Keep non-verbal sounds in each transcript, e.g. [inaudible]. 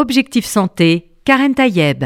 Objectif Santé, Karen Tayeb.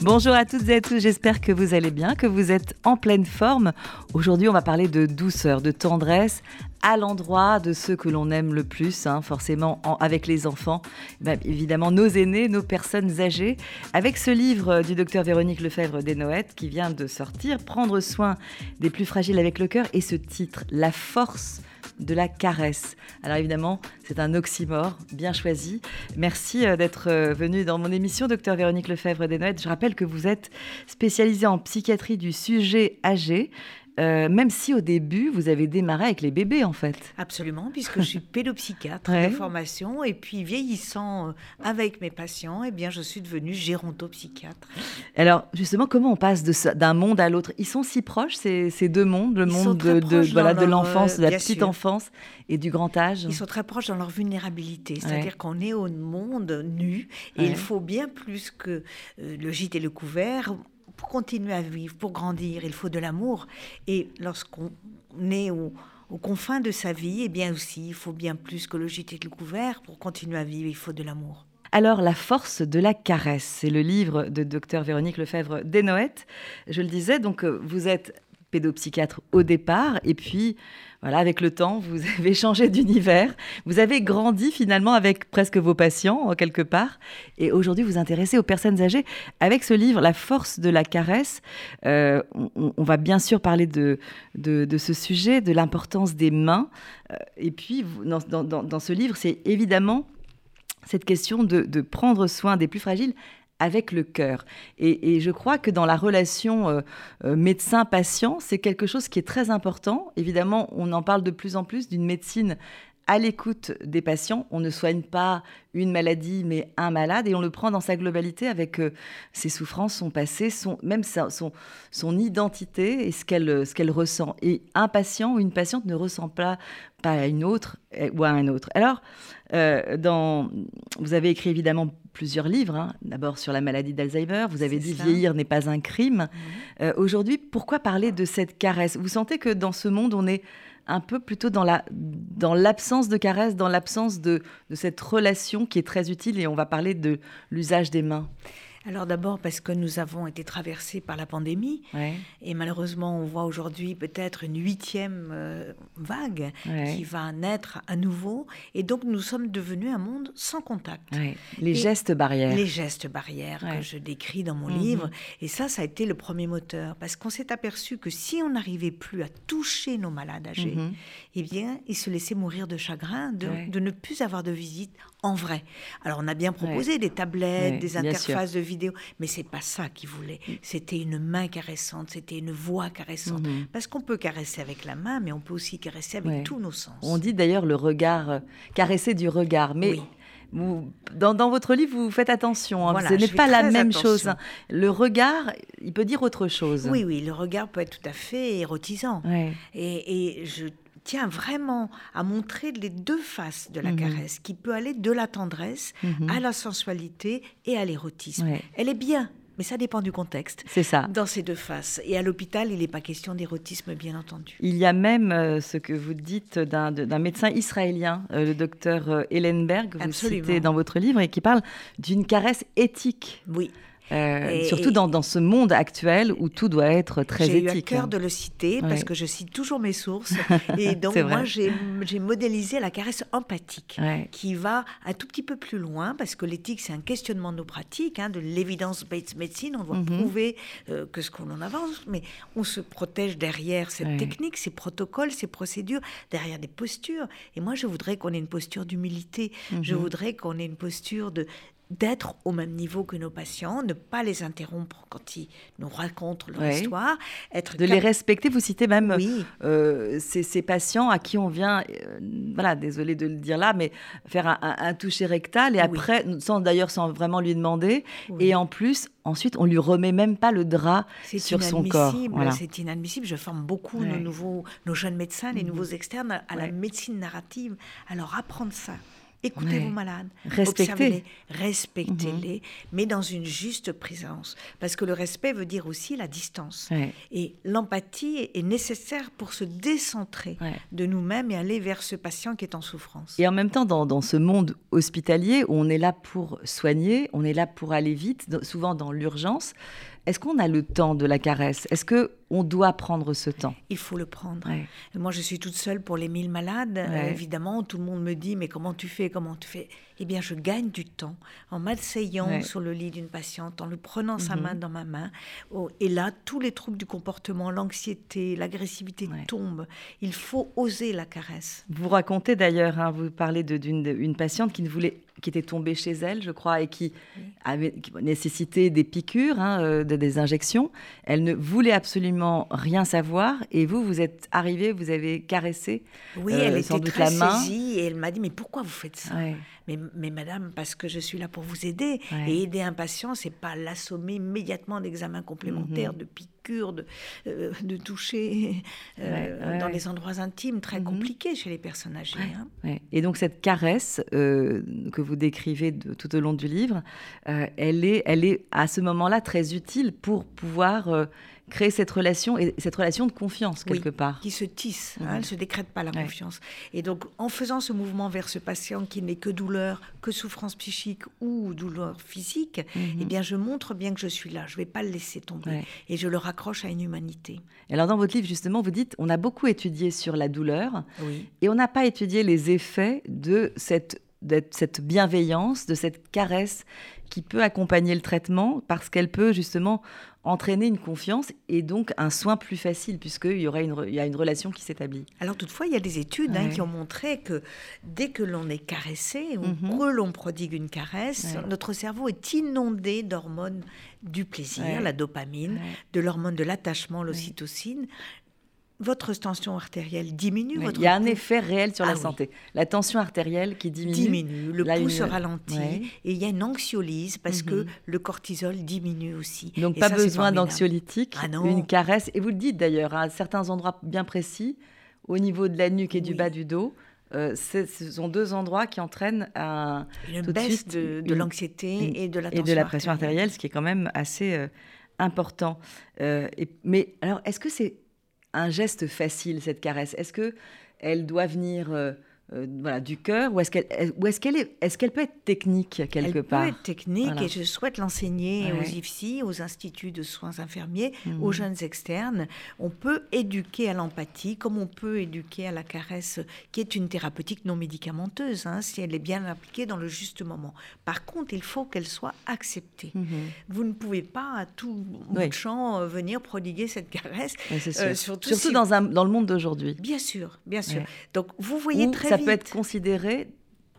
Bonjour à toutes et à tous, j'espère que vous allez bien, que vous êtes en pleine forme. Aujourd'hui, on va parler de douceur, de tendresse à l'endroit de ceux que l'on aime le plus, hein, forcément avec les enfants, bah, évidemment nos aînés, nos personnes âgées, avec ce livre du docteur Véronique Lefebvre Desnoëttes qui vient de sortir, Prendre soin des plus fragiles avec le cœur, et ce titre, La force de la caresse. Alors évidemment, c'est un oxymore bien choisi. Merci euh, d'être euh, venu dans mon émission, docteur Véronique Lefebvre Desnoëttes. Je rappelle que vous êtes spécialisée en psychiatrie du sujet âgé. Euh, même si au début, vous avez démarré avec les bébés, en fait. Absolument, puisque je suis [laughs] pédopsychiatre de formation, et puis vieillissant euh, avec mes patients, eh bien, je suis devenue gérontopsychiatre. Alors, justement, comment on passe d'un monde à l'autre? Ils sont si proches, ces, ces deux mondes, le monde de, de, voilà, de l'enfance, de la petite enfance et du grand âge? Ils sont très proches dans leur vulnérabilité, c'est-à-dire qu'on est au monde nu, et il faut bien plus que euh, le gîte et le couvert pour continuer à vivre, pour grandir, il faut de l'amour. Et lorsqu'on est aux, confins de sa vie, eh bien aussi, il faut bien plus que le gîte et le couvert. Pour continuer à vivre, il faut de l'amour. Alors, La force de la caresse, c'est le livre de docteur Véronique Lefebvre Desnoëttes. Je le disais, donc euh, vous êtes pédopsychiatre au départ, et puis voilà, avec le temps, vous [laughs] avez changé d'univers, vous avez grandi finalement avec presque vos patients, en quelque part, et aujourd'hui vous intéressez aux personnes âgées. Avec ce livre, La force de la caresse, euh, on, va bien sûr parler de, de, ce sujet, de l'importance des mains, euh, et puis dans, dans, ce livre, c'est évidemment cette question de, de prendre soin des plus fragiles avec le cœur. Et, je crois que dans la relation euh, euh, médecin-patient, c'est quelque chose qui est très important. Évidemment, on en parle de plus en plus d'une médecine à l'écoute des patients. On ne soigne pas une maladie, mais un malade, et on le prend dans sa globalité avec euh, ses souffrances, son passé, son, même son, son identité et ce qu'elle, ce qu'elle ressent. Et un patient ou une patiente ne ressent pas, pas à une autre ou à un autre. Alors, dans, vous avez écrit évidemment plusieurs livres, hein. d'abord sur la maladie d'Alzheimer, vous avez dit vieillir n'est pas un crime. Euh, aujourd'hui, pourquoi parler de cette caresse? Vous sentez que dans ce monde, on est un peu plutôt dans l'absence de caresse, dans l'absence de, de cette relation qui est très utile, et on va parler de l'usage des mains. Alors d'abord parce que nous avons été traversés par la pandémie. Et malheureusement on voit aujourd'hui peut-être une huitième euh, vague qui va naître à nouveau. Et donc nous sommes devenus un monde sans contact. Les gestes barrières. Les gestes barrières que je décris dans mon mhm. livre. Et ça ça a été le premier moteur. Parce qu'on s'est aperçu que si on n'arrivait plus à toucher nos malades âgés, mhm. eh bien ils se laissaient mourir de chagrin de, de, ne plus avoir de visite en vrai. Alors on a bien proposé des tablettes, des interfaces de vidéo, mais c'est pas ça qu'ils voulaient. Mm. C'était une main caressante, c'était une voix caressante. Mm-hmm. Parce qu'on peut caresser avec la main, mais on peut aussi caresser avec tous nos sens. On dit d'ailleurs le regard, euh, caresser du regard, mais Vous, dans, votre livre, vous faites attention. Hein, ce n'est pas la même chose. Le regard, il peut dire autre chose. Oui, oui, le regard peut être tout à fait érotisant. Et, et, je tient vraiment à montrer les deux faces de la mhm. caresse, qui peut aller de la tendresse mhm. à la sensualité et à l'érotisme. Elle est bien, mais ça dépend du contexte. C'est ça. Dans ces deux faces. Et à l'hôpital, il n'est pas question d'érotisme, bien entendu. Il y a même euh, ce que vous dites d'un médecin israélien, euh, le docteur Ellenberg, euh, que vous citez dans votre livre, et qui parle d'une caresse éthique. Oui. Euh, surtout dans, dans, ce monde actuel où tout doit être très éthique. J'ai eu à cœur de le citer parce que je cite toujours mes sources. [laughs] et donc, moi, j'ai modélisé la caresse empathique qui va un tout petit peu plus loin parce que l'éthique, c'est un questionnement de nos pratiques, hein, de l'évidence-based medicine. On doit mhm. prouver euh, que ce qu'on en avance, mais on se protège derrière cette technique, ces protocoles, ces procédures, derrière des postures. Et moi, je voudrais qu'on ait une posture d'humilité. Je mhm. voudrais qu'on ait une posture de d'être au même niveau que nos patients, ne pas les interrompre quand ils nous racontent leur histoire, être de les respecter. Vous citez même euh, ces, patients à qui on vient, euh, voilà, désolé de le dire là, mais faire un, toucher rectal et après, sans d'ailleurs sans vraiment lui demander, et en plus ensuite, on lui remet même pas le drap sur son corps. C'est inadmissible. Je forme beaucoup nos, nouveaux, nos jeunes médecins, les mhm. nouveaux externes à, la médecine narrative. Alors apprendre ça Écoutez vos malades, respectez-les, respectez-les, mhm. mais dans une juste présence. Parce que le respect veut dire aussi la distance. Et l'empathie est nécessaire pour se décentrer de nous-mêmes et aller vers ce patient qui est en souffrance. Et en même temps, dans, dans, ce monde hospitalier où on est là pour soigner, on est là pour aller vite, souvent dans l'urgence, est-ce qu'on a le temps de la caresse? Est-ce que on doit prendre ce temps? Il faut le prendre. Moi, je suis toute seule pour les mille malades. évidemment, tout le monde me dit mais comment tu fais? Comment tu fais? Eh bien, je gagne du temps en m'asseyant sur le lit d'une patiente, en lui prenant sa mhm. main dans ma main. Oh, et là, tous les troubles du comportement, l'anxiété, l'agressivité tombent. Il faut oser la caresse. Vous racontez d'ailleurs, hein, vous parlez d'une patiente qui ne voulait qui était tombée chez elle, je crois, et qui avait nécessité des piqûres, hein, euh, des injections. Elle ne voulait absolument rien savoir. Et vous, vous êtes arrivé, vous avez caressé oui, elle euh, était très Saisie, et elle m'a dit, mais pourquoi vous faites ça? Mais, mais, madame, parce que je suis là pour vous aider. Et aider un patient, c'est pas l'assommer immédiatement d'examens complémentaires, mhm. de piqûres, de, euh, de toucher dans les endroits intimes, très mhm. compliqués chez les personnes âgées. Hein. Et donc cette caresse que vous décrivez tout au long du livre, elle, est, elle est à ce moment-là très utile pour pouvoir créer cette relation et cette relation de confiance quelque part. Qui se tisse, hein, elle ne se décrète pas la confiance. Et donc en faisant ce mouvement vers ce patient qui n'est que douleur, que souffrance psychique ou douleur physique, mhm. eh bien je montre bien que je suis là, je ne vais pas le laisser tomber et je le raccroche à une humanité. alors dans votre livre justement, vous dites on a beaucoup étudié sur la douleur et on n'a pas étudié les effets de cette de cette bienveillance, de cette caresse qui peut accompagner le traitement parce qu'elle peut justement entraîner une confiance et donc un soin plus facile puisqu'il y, aura une, il y a une relation qui s'établit. Alors toutefois, il y a des études hein, qui ont montré que dès que l'on est caressé ou mhm. que l'on prodigue une caresse, notre cerveau est inondé d'hormones du plaisir, la dopamine, de l'hormone de l'attachement, l'ocytocine, votre tension artérielle diminue. il y a un effet réel sur la ah santé. La tension artérielle qui diminue. Diminue, le pouls se ralentit et il y a une anxiolyse parce que mhm. le cortisol diminue aussi. Donc pas besoin d'anxiolytique, ah une caresse. Et vous le dites d'ailleurs, à certains endroits bien précis, au niveau de la nuque et du bas du dos. Euh, ce sont deux endroits qui entraînent un, une baisse de, l'anxiété et de la tension et de la pression artérielle, ce qui est quand même assez euh, important. Euh, mais alors, est-ce que c'est un geste facile, cette caresse. Est-ce que elle doit venir euh, voilà, du cœur ou est-ce qu'elle est, qu'elle est, est qu'elle peut être technique quelque part Elle peut être technique et je souhaite l'enseigner aux IFSI, aux instituts de soins infirmiers, mhm. aux jeunes externes. On peut éduquer à l'empathie comme on peut éduquer à la caresse, qui est une thérapeutique non médicamenteuse, hein, si elle est bien appliquée dans le juste moment. Par contre, il faut qu'elle soit acceptée. Mhm. Vous ne pouvez pas à tout bout de champ euh, venir prodiguer cette caresse. Euh, surtout, surtout dans, un, dans le monde d'aujourd'hui. Bien sûr, bien sûr. Donc vous voyez très peut être considéré,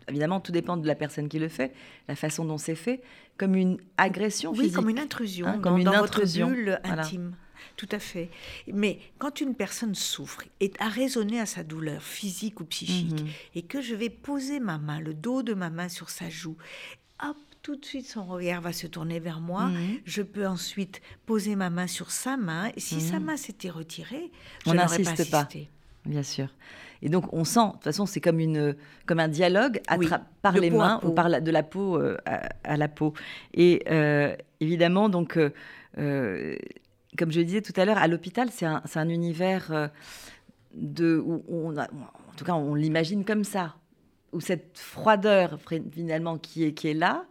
évidemment, tout dépend de la personne qui le fait, la façon dont c'est fait, comme une agression oui, comme une intrusion, hein, comme une intrusion. votre bulle intime. Tout à fait. Mais quand une personne souffre et a raisonné à sa douleur physique ou psychique, mhm. et que je vais poser ma main, le dos de ma main sur sa joue, hop, tout de suite son regard va se tourner vers moi. Mhm. Je peux ensuite poser ma main sur sa main. Et si sa mhm. main s'était retirée, je n'aurais pas assisté. Bien sûr. Et donc, on sent, de toute façon, c'est comme, une, comme un dialogue par les mains ou par la, de la peau euh, à, la peau. Et euh, évidemment, donc, euh, comme je disais tout à l'heure, à l'hôpital, c'est un, un, univers de, où on a, en tout cas, on l'imagine comme ça, où cette froideur, finalement, qui est, qui est là,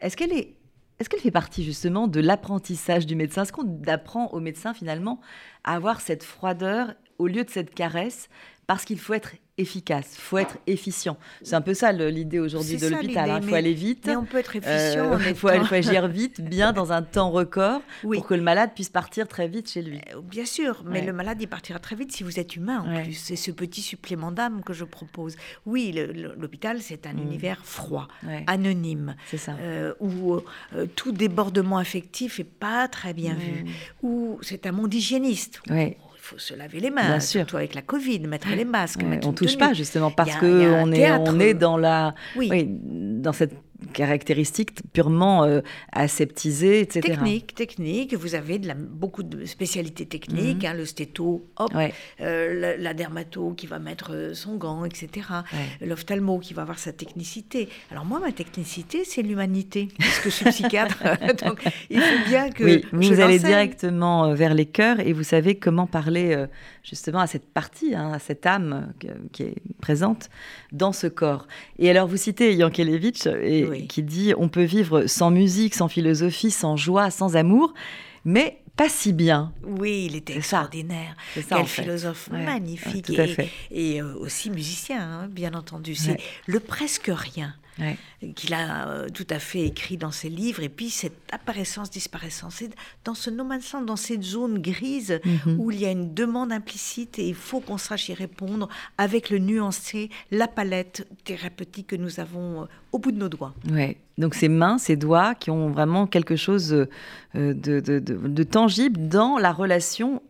est-ce qu'elle est est-ce qu'elle fait partie justement de l'apprentissage du médecin? Est-ce qu'on apprend au médecin finalement à avoir cette froideur au lieu de cette caresse parce qu'il faut être efficace, faut être efficient. C'est un peu ça l'idée aujourd'hui de l'hôpital. Hein. Il faut aller vite. Mais on peut être efficient. Il [laughs] faut, agir vite, bien, dans un temps record, [laughs] pour que le malade puisse partir très vite chez lui. Euh, bien sûr, mais le malade, il partira très vite si vous êtes humain en plus. C'est ce petit supplément d'âme que je propose. Oui, l'hôpital, c'est un mm. univers froid, anonyme, ça. Euh, où euh, tout débordement affectif est pas très bien vu, mm. où c'est un monde hygiéniste. Faut se laver les mains, surtout avec la Covid, mettre les masques. on ne touche pas justement parce qu'on est, on est dans, la, oui. dans cette caractéristiques purement euh, aseptisées, etc. Technique, technique. Vous avez de la, beaucoup de spécialités techniques, mhm. hein, le stéto, hop, euh, la, dermato qui va mettre euh, son gant, etc. L'ophtalmo qui va avoir sa technicité. Alors moi, ma technicité, c'est l'humanité, puisque je suis psychiatre. [laughs] [laughs] donc il faut bien que oui, vous allez directement vers les cœurs et vous savez comment parler justement à cette partie, hein, à cette âme qui est présente dans ce corps. Et alors vous citez Yankelevitch et, qui dit on peut vivre sans musique, sans philosophie, sans joie, sans amour, mais pas si bien. Oui, il était extraordinaire. Quel philosophe magnifique et, euh, aussi musicien, hein, bien entendu. C'est le presque rien qu'il a euh, tout à fait écrit dans ses livres. Et puis cette apparaissance-disparaissance, c'est dans ce no man's land, dans cette zone grise mhm. où il y a une demande implicite et il faut qu'on sache y répondre avec le nuancé, la palette thérapeutique que nous avons euh, au bout de nos doigts. Ouais. Donc ces mains, ces doigts qui ont vraiment quelque chose euh, de, de, tangible dans la relation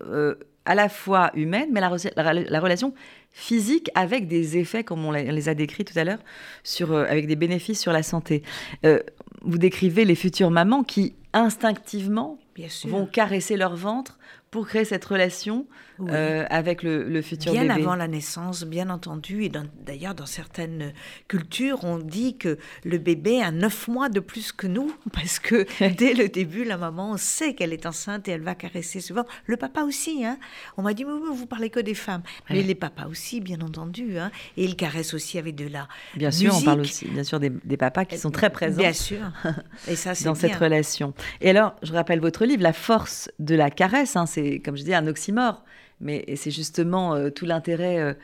à la fois humaine, mais la, la relation physique avec des effets, comme on les a décrits tout à l'heure, sur, euh, avec des bénéfices sur la santé. Euh, vous décrivez les futures mamans qui instinctivement vont caresser leur ventre pour créer cette relation euh, avec le, futur bien bébé. Bien avant la naissance, bien entendu. Et d'ailleurs, dans certaines cultures, on dit que le bébé a neuf mois de plus que nous, [laughs] parce que [laughs] dès le début, la maman sait qu'elle est enceinte et elle va caresser ventre. Le papa aussi. Hein. On m'a dit, mais vous parlez que des femmes. Mais les papas aussi, bien entendu. Hein. Et ils caressent aussi avec de la Bien sûr, on parle aussi, bien sûr, des, papas qui sont très présents. Bien sûr. [laughs] Et ça, dans cette relation. Et alors, je rappelle votre livre, La force de la caresse. Hein, c'est, comme je dis, un oxymore. Mais c'est justement euh, tout l'intérêt euh,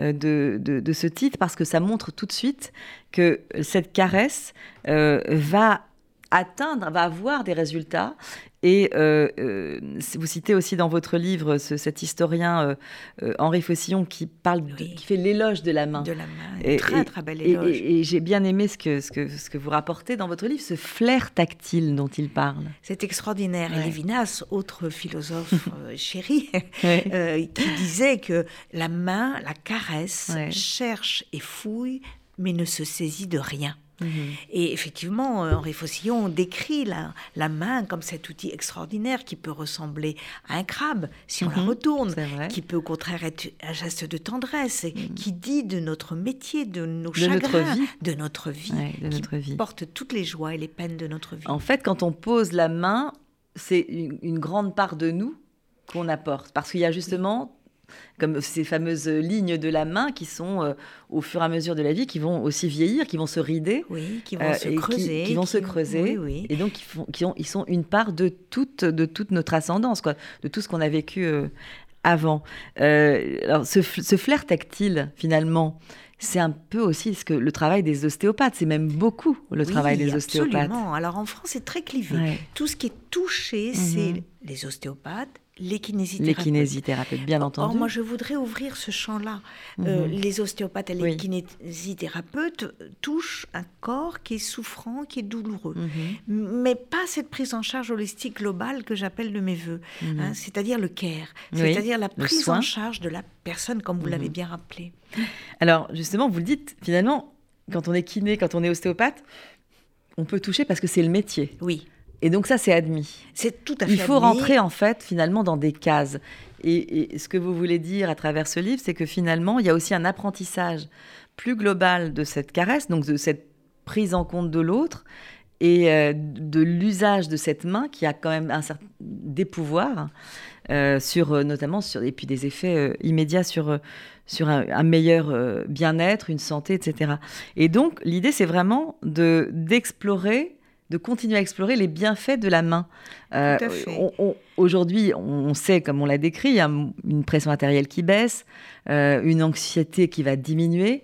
euh, de, de, ce titre parce que ça montre tout de suite que cette caresse va atteindre, va avoir des résultats et euh, euh, vous citez aussi dans votre livre cet historien euh, Henri Fossillon qui parle, qui fait l'éloge de la main. De la main, et, très très bel éloge. Et, j'ai bien aimé ce que, ce, que, ce que vous rapportez dans votre livre, ce flair tactile dont il parle. C'est extraordinaire. Et Lévinas, autre philosophe [laughs] chéri, [laughs] qui disait que la main, la caresse, cherche et fouille, mais ne se saisit de rien. Mhm. Et effectivement, euh, Henri Fossillon décrit la, la, main comme cet outil extraordinaire qui peut ressembler à un crabe si on la mhm. retourne, qui peut au contraire être un geste de tendresse, et mhm. qui dit de notre métier, de nos chagrins, notre vie. de notre vie, de notre vie. porte toutes les joies et les peines de notre vie. En fait, quand on pose la main, c'est une, une grande part de nous qu'on apporte, parce qu'il y a justement comme ces fameuses lignes de la main qui sont euh, au fur et à mesure de la vie, qui vont aussi vieillir, qui vont se rider, oui, qui vont euh, se creuser, qui, vont se creuser, et donc qui, font, qui ont, ils sont une part de toute, de toute notre ascendance, quoi, de tout ce qu'on a vécu euh, avant. alors ce, ce, flair tactile, finalement, c'est un peu aussi ce que le travail des ostéopathes, c'est même beaucoup le travail des ostéopathes. Absolument. Alors en France, c'est très clivé. Tout ce qui est touché, c'est mhm. les ostéopathes, les kinésithérapeutes. bien entendu. Or, moi, je voudrais ouvrir ce champ-là. Euh, mhm. les ostéopathes et les kinésithérapeutes touchent un corps qui est souffrant, qui est douloureux, mhm. mais pas cette prise en charge holistique globale que j'appelle de mes voeux, mhm. hein, c'est-à-dire le care, c'est-à-dire la prise en charge de la personne, comme vous l'avez bien rappelé. Alors, justement, vous le dites, finalement, quand on est kiné, quand on est ostéopathe, on peut toucher parce que c'est le métier. Oui. Et donc ça, c'est admis. C'est tout à fait Il faut rentrer en fait finalement dans des cases. Et, ce que vous voulez dire à travers ce livre, c'est que finalement, il y a aussi un apprentissage plus global de cette caresse, donc de cette prise en compte de l'autre et euh, de l'usage de cette main qui a quand même un certain des pouvoirs euh, sur euh, notamment sur et puis des effets immédiats sur sur un, un meilleur bien-être, une santé, etc. Et donc l'idée c'est vraiment de d'explorer de continuer à explorer les bienfaits de la main. Euh, aujourd'hui, on sait, comme on l'a décrit, il y a une pression artérielle qui baisse, euh, une anxiété qui va diminuer.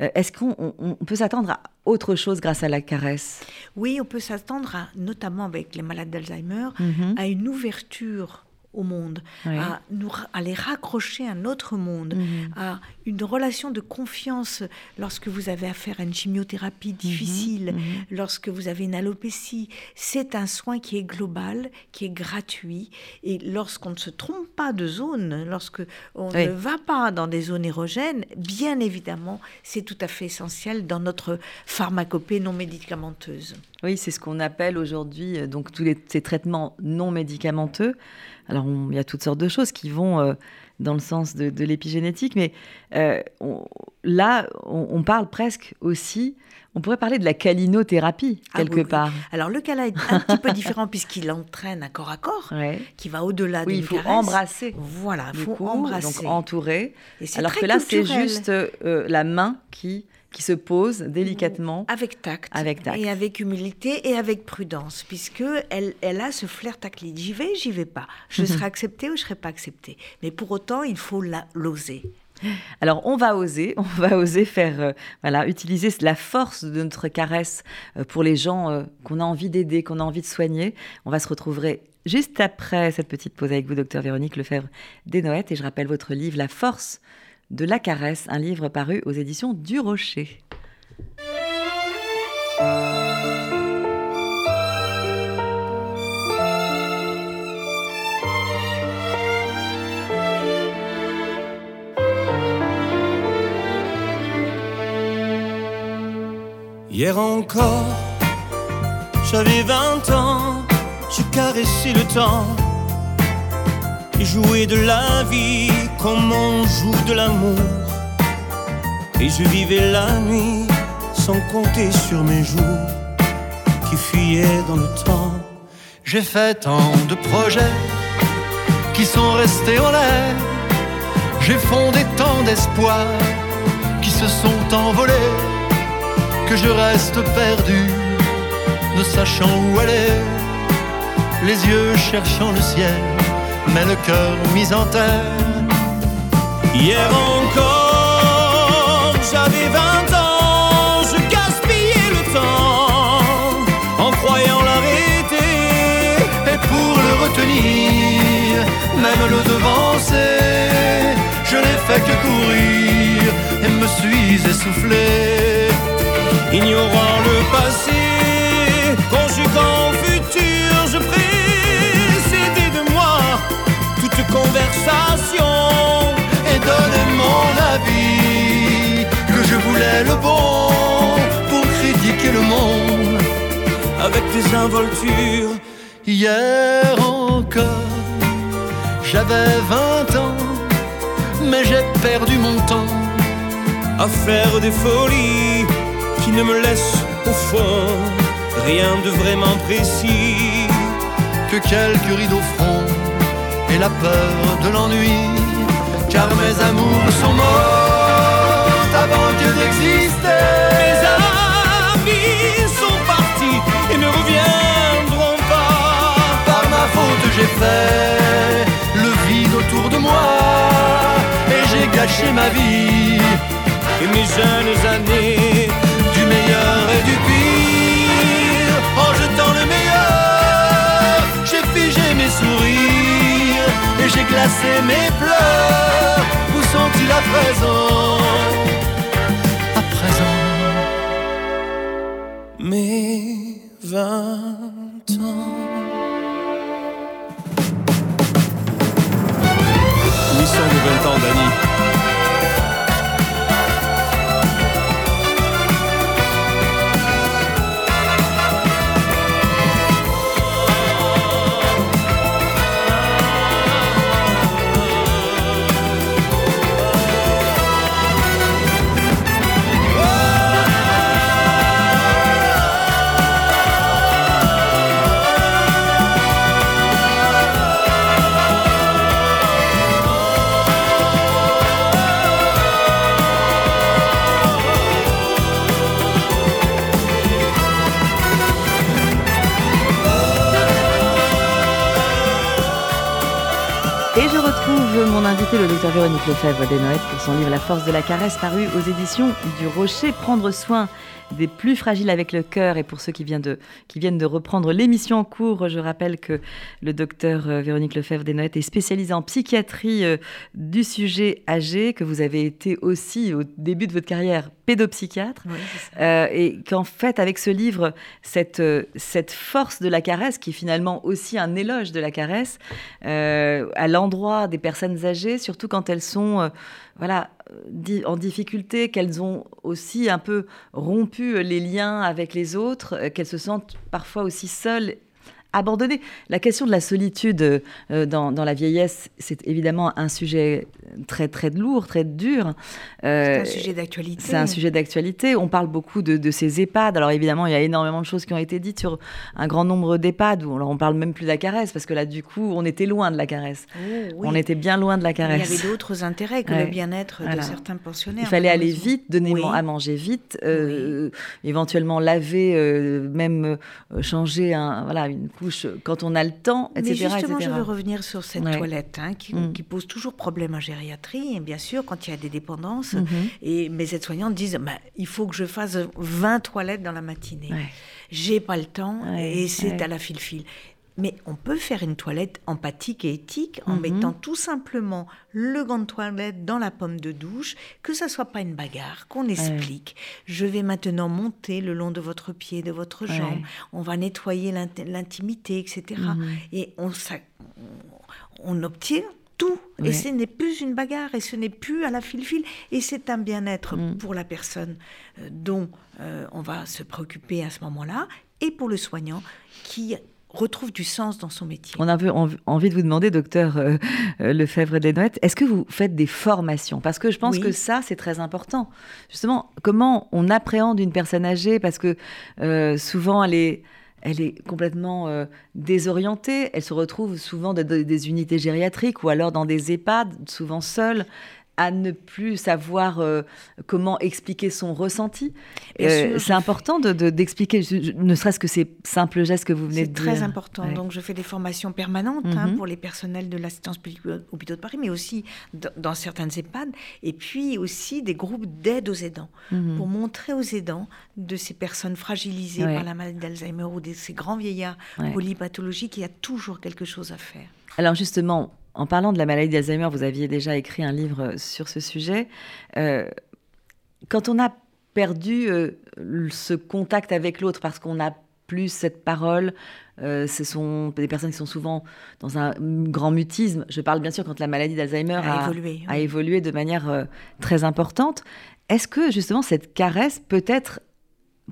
Euh, est-ce qu'on peut s'attendre à autre chose grâce à la caresse? Oui, on peut s'attendre, notamment avec les malades d'Alzheimer, mhm. à une ouverture au monde, à, nous, à les raccrocher à notre monde, mhm. à une relation de confiance lorsque vous avez affaire à une chimiothérapie mhm, difficile, mhm. lorsque vous avez une alopécie. C'est un soin qui est global, qui est gratuit. Et lorsqu'on ne se trompe pas de zone, lorsque on ne va pas dans des zones érogènes, bien évidemment, c'est tout à fait essentiel dans notre pharmacopée non médicamenteuse. Oui, c'est ce qu'on appelle aujourd'hui euh, donc tous les, ces traitements non médicamenteux. Alors il y a toutes sortes de choses qui vont euh, dans le sens de, l'épigénétique, mais euh, là on, parle presque aussi. On pourrait parler de la calinothérapie, ah quelque part. Alors, le cas est un petit peu [laughs] différent puisqu'il entraîne un corps à corps qui va au-delà oui, il faut embrasser. Voilà, il faut embrasser. Donc, entourer. Alors que là, c'est juste la main qui qui se pose délicatement. Avec tact. Avec tact. Et avec humilité et avec prudence, puisque elle, elle a ce flair tactile. J'y vais, j'y vais pas. Je [laughs] serai acceptée ou je serai pas acceptée. Mais pour autant, il faut l'oser. Alors on va oser, [laughs] on va oser faire, euh, voilà, utiliser la force de notre caresse euh, pour les gens euh, qu'on a envie d'aider, qu'on a envie de soigner. On va se retrouver juste après cette petite pause avec vous, docteur Véronique Lefebvre Desnoëttes, et je rappelle votre livre La force de la caresse, un livre paru aux éditions du Rocher. Hier encore, j'avais vingt ans, je caressais le temps et jouais de la vie comme on joue de l'amour. Et je vivais la nuit sans compter sur mes jours qui fuyaient dans le temps. J'ai fait tant de projets qui sont restés en l'air. J'ai fondé tant d'espoirs qui se sont envolés que je reste perdu, ne sachant où aller, les yeux cherchant le ciel, mais le cœur mis en terre. Hier encore, j'avais 20 ans, je gaspillais le temps en croyant l'arrêter et pour le retenir, même le devancer, je n'ai fait que courir et me suis essoufflé, ignorant le passé, conversation donner mon avis, que je voulais le bon pour critiquer le monde avec des involtures. Hier encore, j'avais 20 ans, mais j'ai perdu mon temps à faire des folies qui ne me laissent au fond rien de vraiment précis que quelques rides au front et la peur de l'ennui car mes amours sont morts avant que d'exister. Mes amis sont partis et ne reviendront pas. Par ma faute, j'ai fait le vide autour de moi et j'ai gâché ma vie et mes jeunes années du meilleur et du pire en jetant le meilleur. J'ai figé mes sourires et j'ai glacé mes pleurs. Sont-ils à présent Véronique Lefebvre des Noël pour son livre La force de la caresse paru aux éditions du Rocher. Prendre soin des plus fragiles avec le cœur. Et pour ceux qui viennent de, qui viennent de reprendre l'émission en cours, je rappelle que le docteur euh, Véronique Lefebvre Desnoëttes est spécialisée en psychiatrie euh, du sujet âgé, que vous avez été aussi au début de votre carrière pédopsychiatre. Euh, et qu'en fait, avec ce livre, cette, cette force de la caresse, qui est finalement aussi un éloge de la caresse, à l'endroit des personnes âgées, surtout quand elles sont voilà, en difficulté, qu'elles ont aussi un peu rompu les liens avec les autres, euh, qu'elles se sentent parfois aussi seules abandonnées. La question de la solitude euh, dans, la vieillesse, c'est évidemment un sujet très très lourd, très dur. c'est un euh, sujet d'actualité. C'est un sujet d'actualité. On parle beaucoup de, ces EHPAD. Alors évidemment, il y a énormément de choses qui ont été dites sur un grand nombre d'EHPAD. Où, alors on parle même plus de la caresse parce que là, du coup, on était loin de la caresse. Oh, on était bien loin de la caresse. il y avait d'autres intérêts que le bien-être de certains pensionnaires. Il fallait aller vite, donner à manger vite, euh, éventuellement laver, même changer un, voilà, une couche quand on a le temps, etc. Mais justement, je veux revenir sur cette toilette hein, mm. qui, pose toujours problème en gériatrie, et bien sûr, quand il y a des dépendances. Mm-hmm. Et mes aides-soignantes disent bah, il faut que je fasse 20 toilettes dans la matinée. J'ai pas le temps et c'est à la fil-fil. Mais on peut faire une toilette empathique et éthique en mhm. mettant tout simplement le gant de toilette dans la pomme de douche, que ça soit pas une bagarre, qu'on explique. Je vais maintenant monter le long de votre pied, de votre jambe. On va nettoyer l'intimité, etc. Mhm. Et on, on obtient tout. Et ce n'est plus une bagarre, et ce n'est plus à la fil-fil. Et c'est un bien-être mhm. pour la personne euh, dont euh, on va se préoccuper à ce moment-là, et pour le soignant qui retrouve du sens dans son métier. On a envie de vous demander, docteur euh, euh, Lefebvre Desnoëttes, est-ce que vous faites des formations? Parce que je pense que ça, c'est très important. Justement, comment on appréhende une personne âgée? Parce que euh, souvent, elle est, elle est complètement désorientée. Elle se retrouve souvent dans des unités gériatriques ou alors dans des EHPAD, souvent seule à ne plus savoir euh, comment expliquer son ressenti. Euh, c'est important d'expliquer, de, ne serait-ce que ces simples gestes que vous venez de dire. C'est très important. Donc, je fais des formations permanentes hein, mhm. pour les personnels de l'assistance publique hôpitaux de Paris, mais aussi dans certaines EHPAD, et puis aussi des groupes d'aide aux aidants, mhm. pour montrer aux aidants de ces personnes fragilisées par la maladie d'Alzheimer ou de ces grands vieillards polypathologiques qu'il y a toujours quelque chose à faire. Alors justement, en parlant de la maladie d'Alzheimer, vous aviez déjà écrit un livre sur ce sujet. Euh, quand on a perdu euh, ce contact avec l'autre parce qu'on n'a plus cette parole, euh, ce sont des personnes qui sont souvent dans un grand mutisme. Je parle bien sûr quand la maladie d'Alzheimer a, a, évolué, de manière très importante. Est-ce que justement cette caresse peut être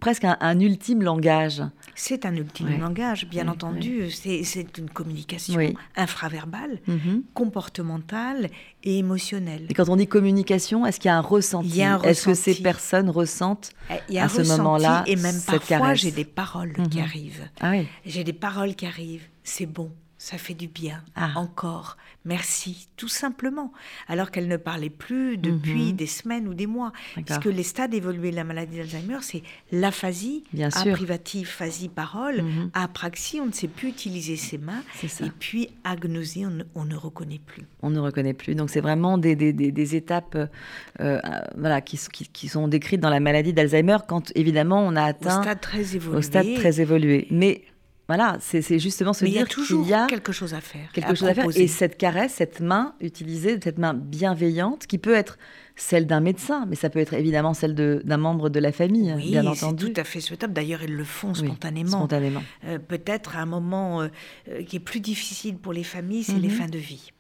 presque un, ultime langage. C'est un ultime langage, bien entendu. C'est une communication infraverbale, mhm. comportementale et émotionnelle. Et quand on dit communication, est-ce qu'il y a un ressenti Est-ce que ces personnes ressentent Il y a à ce moment-là Et même parfois, j'ai des paroles qui mhm. arrivent. Ah j'ai des paroles qui arrivent. C'est bon ça fait du bien. Ah. Encore, merci, tout simplement. Alors qu'elle ne parlait plus depuis mhm. des semaines ou des mois. Parce que les stades évolués de la maladie d'Alzheimer, c'est l'aphasie, privative, phasie, parole, mm apraxie, on ne sait plus utiliser ses mains. Et puis agnosie, on ne, reconnaît plus. On ne reconnaît plus. Donc c'est vraiment des, des, étapes euh, euh, voilà, qui, qui, sont décrites dans la maladie d'Alzheimer quand évidemment on a atteint... Au stade très évolué. Au stade très évolué. Mais voilà, c'est justement se dire qu'il y a quelque chose à faire. Quelque chose à faire. Et cette caresse, cette main utilisée, cette main bienveillante, qui peut être celle d'un médecin, mais ça peut être évidemment celle d'un membre de la famille, bien entendu. tout à fait souhaitable. D'ailleurs, ils le font spontanément. spontanément. Euh, peut-être un moment euh, euh, qui est plus difficile pour les familles, c'est les mhm. fins de vie.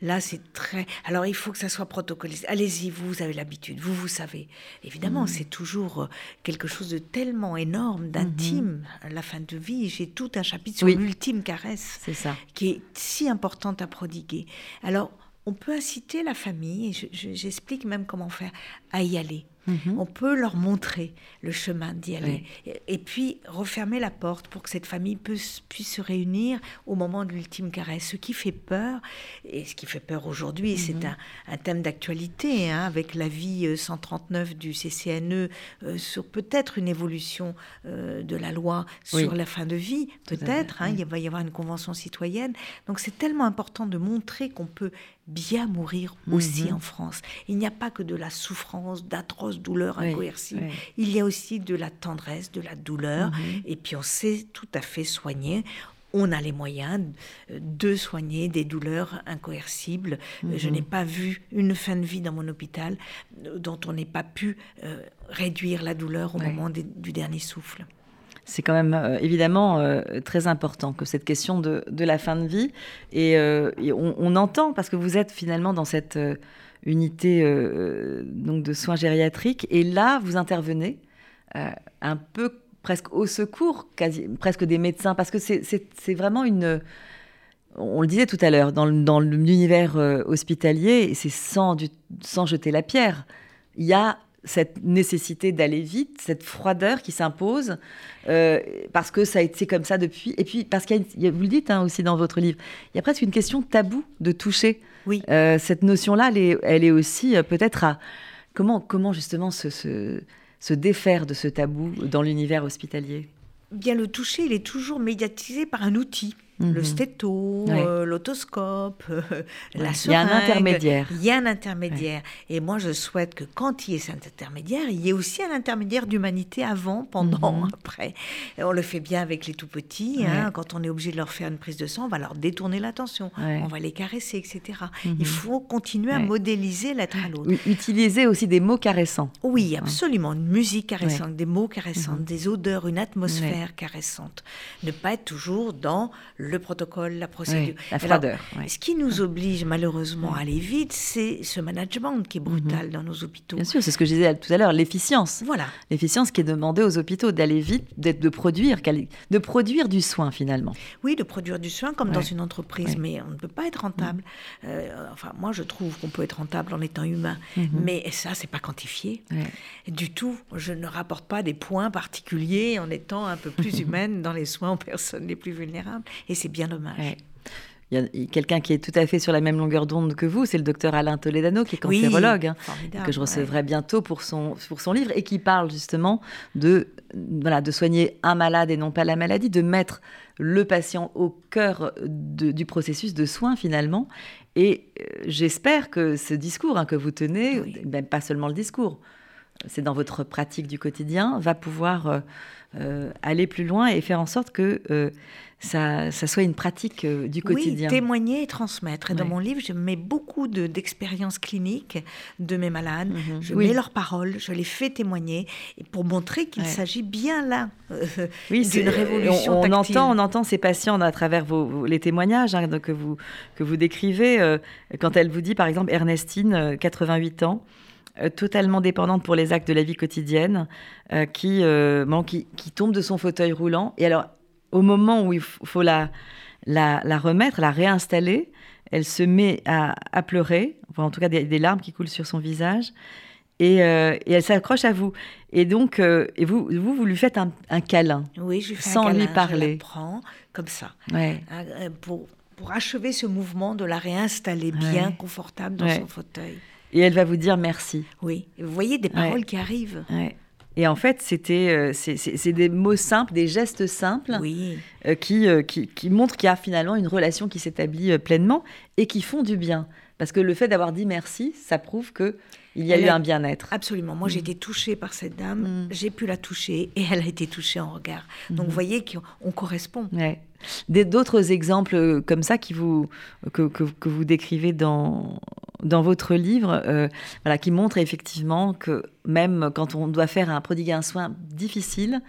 Là, c'est très. Alors, il faut que ça soit protocolisé. Allez-y, vous, avez l'habitude, vous, vous savez. Évidemment, mhm. c'est toujours quelque chose de tellement énorme, d'intime. Mhm. La fin de vie, j'ai tout un chapitre sur l'ultime caresse. C'est ça. Qui est si importante à prodiguer. Alors, on peut inciter la famille, et j'explique même comment faire, à y aller. Mhm. On peut leur montrer le chemin d'y aller. Et, puis refermer la porte pour que cette famille puisse, se réunir au moment de l'ultime caresse. Ce qui fait peur, et ce qui fait peur aujourd'hui, c'est mhm. un, thème d'actualité, hein, avec l'avis 139 euh, du CCNE euh, sur peut-être une évolution euh, de la loi sur la fin de vie. Peut-être, hein, il va y avoir une convention citoyenne. Donc c'est tellement important de montrer qu'on peut bien mourir aussi mhm. en France. Il n'y a pas que de la souffrance, d'atroces douleurs incoercibles. Il y a aussi de la tendresse, de la douleur. Mhm. Et puis on sait tout à fait soigner on a les moyens de soigner des douleurs incoercibles. Je mhm. n'ai pas vu une fin de vie dans mon hôpital dont on n'ait pas pu euh, réduire la douleur au moment du dernier souffle c'est quand même euh, évidemment euh, très important que cette question de, la fin de vie. Et, euh, on, entend, parce que vous êtes finalement dans cette unité donc de soins gériatriques, et là, vous intervenez un peu presque au secours, presque des médecins, parce que c'est vraiment une... On le disait tout à l'heure, dans, dans l'univers hospitalier, c'est sans, sans jeter la pierre. Il y a cette nécessité d'aller vite, cette froideur qui s'impose, euh, parce que ça a été comme ça depuis. Et puis, parce qu'il y, a, vous le dites hein, aussi dans votre livre, il y a presque une question tabou de toucher. Oui. Euh, cette notion-là, elle est, elle est aussi euh, peut-être à. Comment, comment justement se, se, se défaire de ce tabou dans l'univers hospitalier? Bien, le toucher, il est toujours médiatisé par un outil le mhm. stéto, euh, l'autoscope, euh, la seringue. Il y a un intermédiaire. Il y a un intermédiaire. Et moi, je souhaite que quand il y ait cet intermédiaire, il y ait aussi un intermédiaire d'humanité avant, pendant, mhm. [laughs] après. on le fait bien avec les tout petits. Hein. quand on est obligé de leur faire une prise de sang, on va leur détourner l'attention, on va les caresser, etc. Il mhm. faut continuer à modéliser l'être à l'autre. Utiliser aussi des mots caressants. Oui, absolument. Une musique caressante, des mots caressants, des odeurs, une atmosphère caressante. Ne pas être toujours dans le protocole, la procédure. la froideur. Ce qui nous oblige malheureusement à aller vite, c'est ce management qui est brutal mhm. dans nos hôpitaux. Bien sûr, c'est ce que je disais tout à l'heure, l'efficience. Voilà. L'efficience qui est demandée aux hôpitaux, d'aller vite, de produire, de produire du soin finalement. Oui, de produire du soin comme dans une entreprise, mais on ne peut pas être rentable. Euh, enfin, moi, je trouve qu'on peut être rentable en étant humain, mhm. mais ça, c'est pas quantifié du tout. Je ne rapporte pas des points particuliers en étant un peu plus [laughs] humaine dans les soins aux personnes les plus vulnérables. Et c'est bien dommage. Il y a quelqu'un qui est tout à fait sur la même longueur d'onde que vous, c'est le docteur Alain Toledano, qui est cancérologue, hein, que je recevrai bientôt pour son, pour son livre, et qui parle justement de, voilà, de soigner un malade et non pas la maladie, de mettre le patient au cœur du processus de soins finalement. Et euh, j'espère que ce discours hein, que vous tenez, même pas seulement le discours, c'est dans votre pratique du quotidien, va pouvoir euh, euh, aller plus loin et faire en sorte que euh, ça, soit une pratique du quotidien. Oui, témoigner et transmettre. Et dans mon livre, je mets beaucoup d'expériences cliniques de mes malades. Mhm. Je mets leurs paroles, je les fais témoigner pour montrer qu'il s'agit bien là [laughs] d'une révolution. On, on, entend, on entend ces patients à travers vos, les témoignages hein, que, vous, que vous décrivez. quand elle vous dit, par exemple, Ernestine, 88 ans, euh, totalement dépendante pour les actes de la vie quotidienne, euh, qui, euh, qui, qui, tombe de son fauteuil roulant. Et alors, au moment où il faut la, la, la, remettre, la réinstaller, elle se met à, à pleurer, enfin, en tout cas des, des, larmes qui coulent sur son visage, et, et elle s'accroche à vous. Et donc, et vous, vous, vous lui faites un, un câlin, oui, je lui fais sans un câlin, lui parler. Je prends comme ça, ouais. pour, pour achever ce mouvement de la réinstaller bien confortable dans son fauteuil. Et elle va vous dire merci. Oui, vous voyez des paroles qui arrivent. Et en fait, c'était, euh, c'est des mots simples, des gestes simples oui. Euh, qui, euh, qui, qui, montrent qu'il y a finalement une relation qui s'établit pleinement et qui font du bien. Parce que le fait d'avoir dit merci, ça prouve que il y a eu un bien-être. Absolument. Moi, j'ai mm. été touchée par cette dame. Mm. J'ai pu la toucher et elle a été touchée en regard. Donc, vous mm. voyez qu'on correspond. Ouais. D'autres exemples comme ça qui vous, que, que, que vous décrivez dans, dans votre livre, euh, voilà, qui montre effectivement que même quand on doit faire un prodiguer un soin difficile,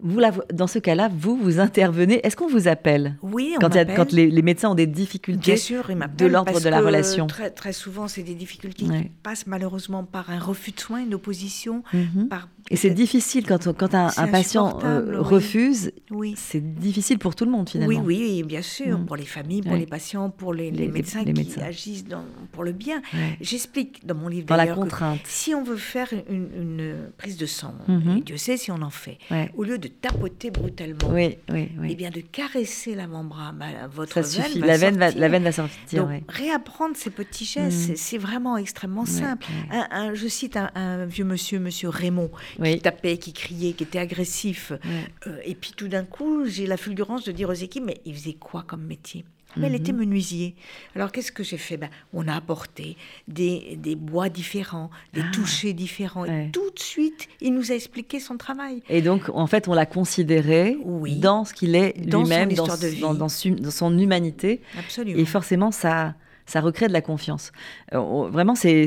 vous, dans ce cas-là, vous, vous intervenez. Est-ce qu'on vous appelle Oui, on quand, quand les, médecins ont des difficultés Bien sûr, de l'ordre de la relation très, très souvent, c'est des difficultés qui passent malheureusement par un refus de soins, une opposition. Mhm. par, Et c'est difficile quand, quand un, patient euh, refuse. Oui. C'est difficile pour tout le monde, finalement. Oui, oui, bien sûr. Mhm. Pour les familles, pour les patients, pour les, médecins qui agissent pour le bien. J'explique dans mon livre Dans la contrainte. si on veut faire une, prise de sang, mhm. et Dieu sait si on en fait, au lieu de tapoter brutalement. Oui, oui, oui. Et eh bien de caresser la membrane, bah, votre Ça veine suffit. Va la, veine va, la veine va sortir. Donc, réapprendre ces petits gestes, mm. c'est vraiment extrêmement simple. Un, je cite un, vieux monsieur, monsieur Raymond, qui tapait, qui criait, qui était agressif. Euh, et puis tout d'un coup, j'ai la fulgurance de dire aux équipes, mais il faisait quoi comme métier? Mais elle était mhm. menuisier. Alors qu'est-ce que j'ai fait? Ben, On a apporté des, des bois différents, des ah. touchés différents. Et tout de suite, il nous a expliqué son travail. Et donc, en fait, on l'a considéré dans ce qu'il est lui-même, dans, dans, dans, son humanité. Absolument. Et forcément, ça, ça recrée de la confiance. Euh, vraiment, c'est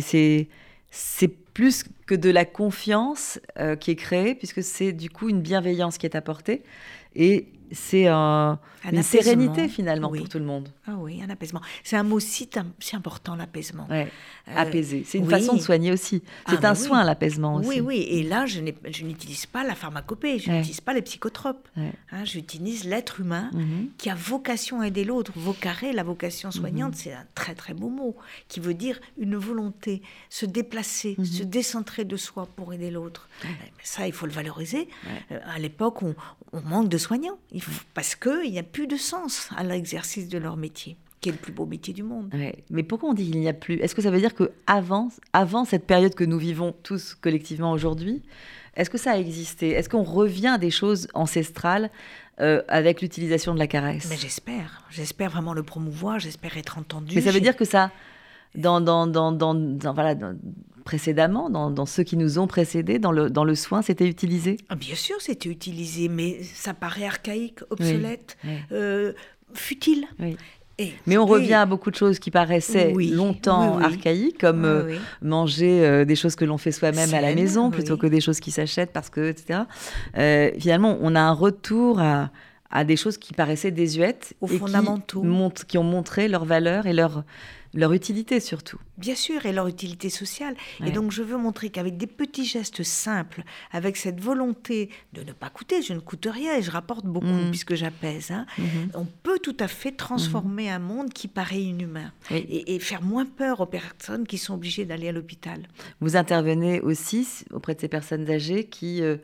plus que de la confiance euh, qui est créée, puisque c'est du coup une bienveillance qui est apportée. Et c'est un, une sérénité finalement pour tout le monde. Ah oui, un apaisement. C'est un mot si, important, l'apaisement. Ouais. Euh, apaiser. C'est une façon de soigner aussi. C'est ah, un soin, l'apaisement aussi. Oui, oui. Et là, je n'utilise pas la pharmacopée, je n'utilise pas les psychotropes. Hein, j'utilise l'être humain mhm. qui a vocation à aider l'autre. Vocarer, la vocation soignante, mhm. c'est un très très beau mot qui veut dire une volonté, se déplacer, mhm. se décentrer de soi pour aider l'autre. Ça, il faut le valoriser. Euh, à l'époque, on, on manque de soignants. Il faut, parce qu'il n'y a plus de sens à l'exercice de leur métier qui est le plus beau métier du monde. Mais pourquoi on dit qu'il n'y a plus? Est-ce que ça veut dire que avant, avant cette période que nous vivons tous collectivement aujourd'hui, est-ce que ça a existé? Est-ce qu'on revient à des choses ancestrales euh, avec l'utilisation de la caresse? Mais j'espère. J'espère vraiment le promouvoir. J'espère être entendu. Mais ça veut dire que ça, dans, dans, dans, dans voilà, précédemment, dans, ceux qui nous ont précédés, dans le, dans le soin, c'était utilisé? Ah, Bien sûr, c'était utilisé, mais ça paraît archaïque, obsolète, euh, futile. mais on revient à beaucoup de choses qui paraissaient longtemps archaïques, comme euh, manger euh, des choses que l'on fait soi-même à la maison plutôt que des choses qui s'achètent parce que, etc. finalement, on a un retour à, à des choses qui paraissaient désuètes. Aux fondamentaux. Qui, qui ont montré leur valeur et leur leur utilité surtout. Bien sûr, et leur utilité sociale. Et donc je veux montrer qu'avec des petits gestes simples, avec cette volonté de ne pas coûter, je ne coûte rien et je rapporte beaucoup mm. puisque j'apaise, hein, mm-hmm. on peut tout à fait transformer mm-hmm. un monde qui paraît inhumain et, faire moins peur aux personnes qui sont obligées d'aller à l'hôpital. Vous intervenez aussi auprès de ces personnes âgées qui... Euh,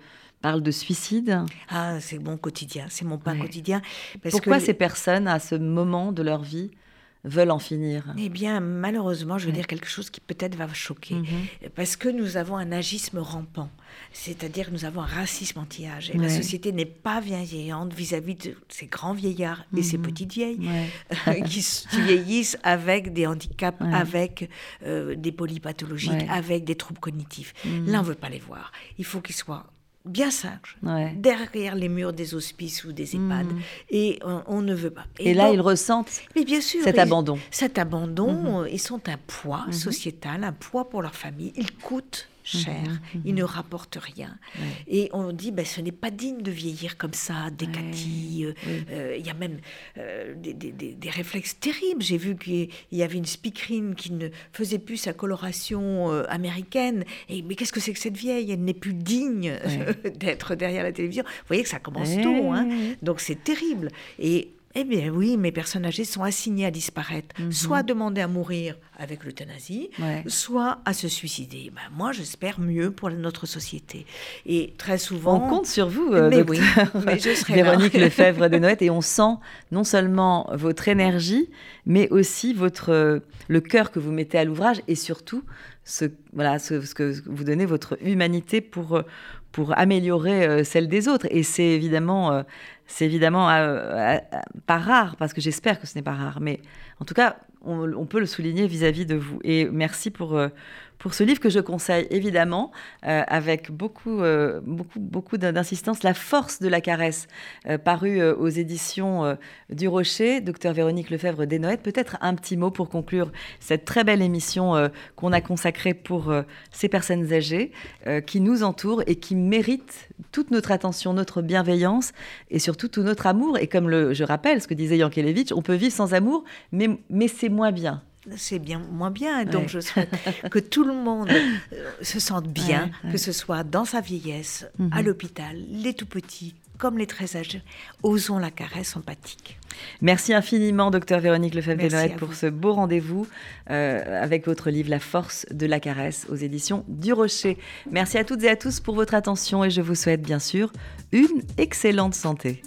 parlent de suicide. Ah, c'est mon quotidien, c'est mon pain quotidien. Pourquoi ces personnes, à ce moment de leur vie, veulent en finir? Eh bien, malheureusement, je veux dire quelque chose qui peut-être va choquer. Mhm. Parce que nous avons un agisme rampant. C'est-à-dire que nous avons un racisme anti-âge. Et la société n'est pas bienveillante vis-à-vis de ces grands vieillards et ces mhm. petites vieilles [laughs] qui, vieillissent avec des handicaps, avec euh, des polypathologies, avec des troubles cognitifs. Mhm. Là, on ne veut pas les voir. Il faut qu'ils soient bien sage, derrière les murs des hospices ou des EHPAD. Mm. Et on, ne veut pas. Et, là, ils ressentent mais bien sûr, cet abandon. Cet abandon, mm-hmm. ils sont un poids mm-hmm. sociétal, un poids pour leur famille. Ils coûtent cher, mhm, mhm. il ne rapporte rien. Et on dit, ben, ce n'est pas digne de vieillir comme ça, décati. Euh, euh, il y a même euh, des, réflexes terribles. J'ai vu qu'il y avait une speakerine qui ne faisait plus sa coloration américaine. Et, mais qu'est-ce que c'est que cette vieille? Elle n'est plus digne [laughs] d'être derrière la télévision. Vous voyez que ça commence tôt. Hein Donc c'est terrible. Et eh bien oui, mes personnes âgées sont assignées à disparaître, mhm. soit à demander à mourir avec l'euthanasie, soit à se suicider. Ben, moi, j'espère mieux pour notre société. Et très souvent... On compte sur vous, euh, mais oui, [laughs] mais je serai Véronique [laughs] Lefebvre de et on sent non seulement votre énergie, mais aussi votre, euh, le cœur que vous mettez à l'ouvrage, et surtout ce, voilà, ce, que vous donnez, votre humanité pour, euh, pour améliorer celle des autres. Et c'est évidemment c'est évidemment euh, euh, pas rare, parce que j'espère que ce n'est pas rare, mais en tout cas, on, peut le souligner vis-à-vis de vous. Et merci pour, euh, pour ce livre que je conseille évidemment, euh, avec beaucoup, euh, beaucoup, beaucoup d'insistance, La force de la caresse, paru aux éditions du Rocher, docteur Véronique Lefebvre Desnoëttes. Peut-être un petit mot pour conclure cette très belle émission qu'on a consacrée pour ces personnes âgées qui nous entourent et qui méritent toute notre attention, notre bienveillance et surtout tout notre amour. Et comme le, je rappelle ce que disait Yankelevitch, on peut vivre sans amour, mais, mais c'est moins bien c'est bien moins bien. Donc je souhaite [laughs] que tout le monde euh, se sente bien, que ce soit dans sa vieillesse, à mhm. l'hôpital, les tout petits comme les très âgés. Osons la caresse empathique. Merci infiniment, docteur Véronique lefebvre pour ce beau rendez-vous euh, avec votre livre La force de la caresse aux éditions du Rocher. Merci à toutes et à tous pour votre attention et je vous souhaite bien sûr une excellente santé.